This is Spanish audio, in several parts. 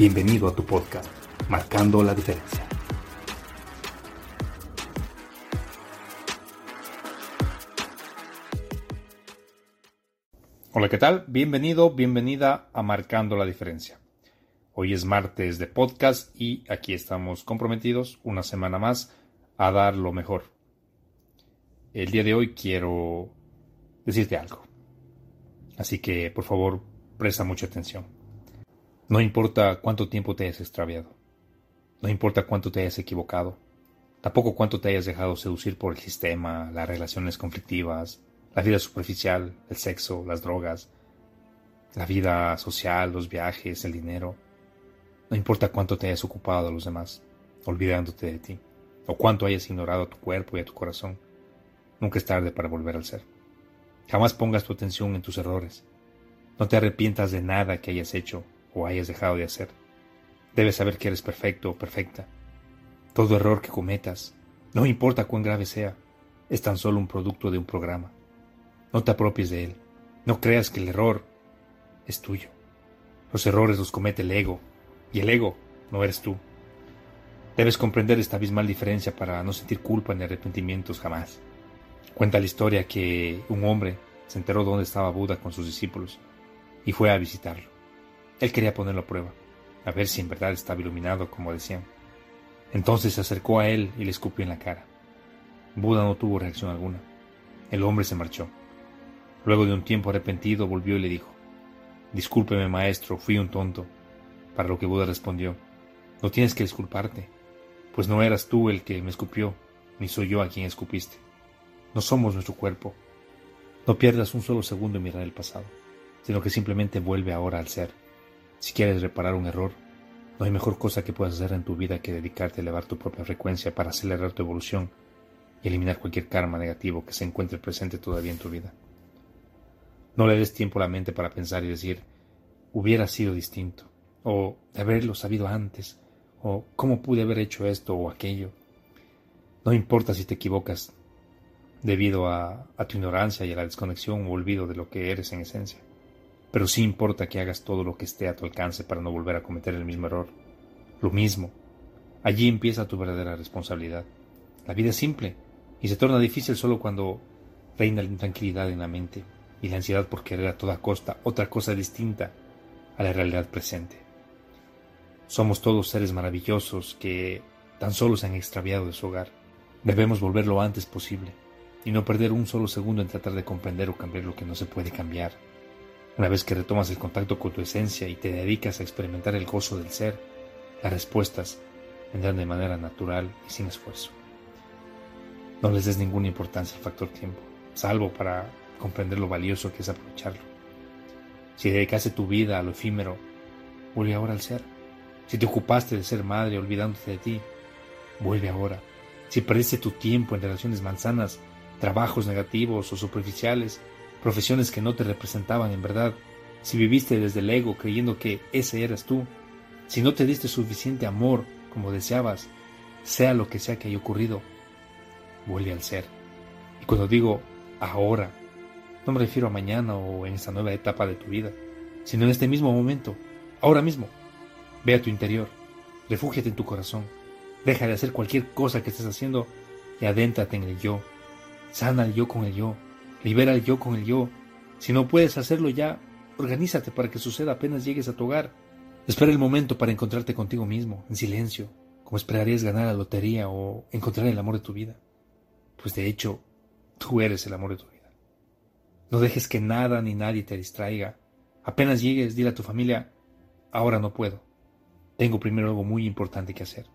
Bienvenido a tu podcast, Marcando la Diferencia. Hola, ¿qué tal? Bienvenido, bienvenida a Marcando la Diferencia. Hoy es martes de podcast y aquí estamos comprometidos una semana más a dar lo mejor. El día de hoy quiero decirte algo. Así que, por favor, presta mucha atención. No importa cuánto tiempo te hayas extraviado. No importa cuánto te hayas equivocado. Tampoco cuánto te hayas dejado seducir por el sistema, las relaciones conflictivas, la vida superficial, el sexo, las drogas, la vida social, los viajes, el dinero. No importa cuánto te hayas ocupado de los demás, olvidándote de ti, o cuánto hayas ignorado a tu cuerpo y a tu corazón. Nunca es tarde para volver al ser. Jamás pongas tu atención en tus errores. No te arrepientas de nada que hayas hecho o hayas dejado de hacer. Debes saber que eres perfecto o perfecta. Todo error que cometas, no importa cuán grave sea, es tan solo un producto de un programa. No te apropies de él. No creas que el error es tuyo. Los errores los comete el ego, y el ego no eres tú. Debes comprender esta abismal diferencia para no sentir culpa ni arrepentimientos jamás. Cuenta la historia que un hombre se enteró dónde estaba Buda con sus discípulos y fue a visitarlo. Él quería ponerlo a prueba, a ver si en verdad estaba iluminado como decían. Entonces se acercó a él y le escupió en la cara. Buda no tuvo reacción alguna. El hombre se marchó. Luego de un tiempo arrepentido volvió y le dijo, Discúlpeme maestro, fui un tonto. Para lo que Buda respondió, No tienes que disculparte, pues no eras tú el que me escupió, ni soy yo a quien escupiste. No somos nuestro cuerpo. No pierdas un solo segundo en mirar el pasado, sino que simplemente vuelve ahora al ser. Si quieres reparar un error, no hay mejor cosa que puedas hacer en tu vida que dedicarte a elevar tu propia frecuencia para acelerar tu evolución y eliminar cualquier karma negativo que se encuentre presente todavía en tu vida. No le des tiempo a la mente para pensar y decir, hubiera sido distinto, o de haberlo sabido antes, o cómo pude haber hecho esto o aquello. No importa si te equivocas, debido a, tu ignorancia y a la desconexión o olvido de lo que eres en esencia. Pero sí importa que hagas todo lo que esté a tu alcance para no volver a cometer el mismo error. Lo mismo. Allí empieza tu verdadera responsabilidad. La vida es simple y se torna difícil solo cuando reina la intranquilidad en la mente y la ansiedad por querer a toda costa otra cosa distinta a la realidad presente. Somos todos seres maravillosos que tan solo se han extraviado de su hogar. Debemos volver lo antes posible y no perder un solo segundo en tratar de comprender o cambiar lo que no se puede cambiar. Una vez que retomas el contacto con tu esencia y te dedicas a experimentar el gozo del ser, las respuestas vendrán de manera natural y sin esfuerzo. No les des ninguna importancia al factor tiempo, salvo para comprender lo valioso que es aprovecharlo. Si dedicaste tu vida a lo efímero, vuelve ahora al ser. Si te ocupaste de ser madre olvidándote de ti, vuelve ahora. Si perdiste tu tiempo en relaciones manzanas, trabajos negativos o superficiales, profesiones que no te representaban en verdad, si viviste desde el ego creyendo que ese eras tú, si no te diste suficiente amor como deseabas, sea lo que sea que haya ocurrido, vuelve al ser. Y cuando digo ahora, no me refiero a mañana o en esta nueva etapa de tu vida, sino en este mismo momento, ahora mismo. Ve a tu interior, refúgiate en tu corazón, deja de hacer cualquier cosa que estés haciendo y adéntrate en el yo, Sana el yo con el yo. Libera el yo con el yo. Si no puedes hacerlo ya, organízate para que suceda apenas llegues a tu hogar. Espera el momento para encontrarte contigo mismo, en silencio, como esperarías ganar la lotería o encontrar el amor de tu vida. Pues de hecho, tú eres el amor de tu vida. No dejes que nada ni nadie te distraiga. Apenas llegues, dile a tu familia, ahora no puedo. Tengo primero algo muy importante que hacer.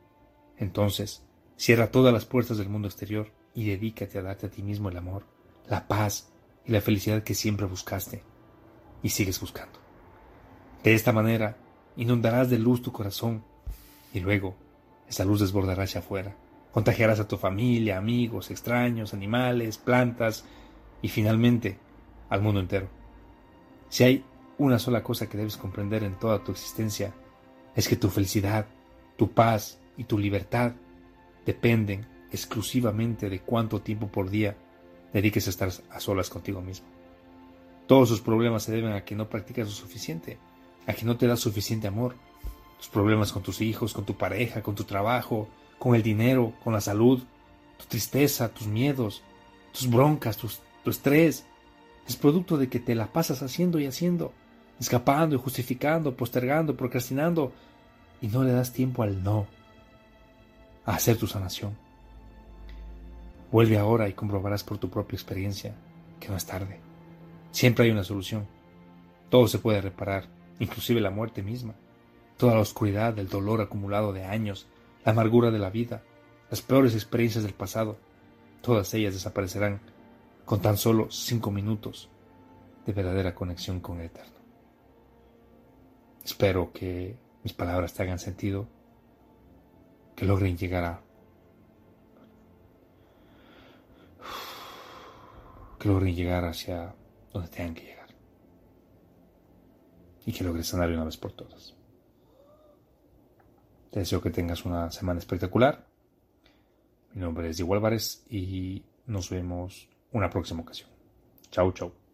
Entonces, cierra todas las puertas del mundo exterior y dedícate a darte a ti mismo el amor, la paz y la felicidad que siempre buscaste y sigues buscando. De esta manera, inundarás de luz tu corazón y luego esa luz desbordará hacia afuera. Contagiarás a tu familia, amigos, extraños, animales, plantas y finalmente al mundo entero. Si hay una sola cosa que debes comprender en toda tu existencia, es que tu felicidad, tu paz y tu libertad dependen exclusivamente de cuánto tiempo por día dediques a estar a solas contigo mismo. Todos sus problemas se deben a que no practicas lo suficiente, a que no te das suficiente amor, tus problemas con tus hijos, con tu pareja, con tu trabajo, con el dinero, con la salud, tu tristeza, tus miedos, tus broncas, tu estrés, es producto de que te la pasas haciendo y haciendo, escapando y justificando, postergando, procrastinando, y no le das tiempo al no, a hacer tu sanación. Vuelve ahora y comprobarás por tu propia experiencia que no es tarde. Siempre hay una solución. Todo se puede reparar, inclusive la muerte misma toda la oscuridad, el dolor acumulado de años, la amargura de la vida, las peores experiencias del pasado, todas ellas desaparecerán con tan solo cinco minutos de verdadera conexión con el Eterno. Espero que mis palabras te hagan sentido, que logren llegar a... que logren llegar hacia donde tengan que llegar y que logres sanar una vez por todas. Te deseo que tengas una semana espectacular. Mi nombre es Diego Álvarez y nos vemos una próxima ocasión. Chau, chau.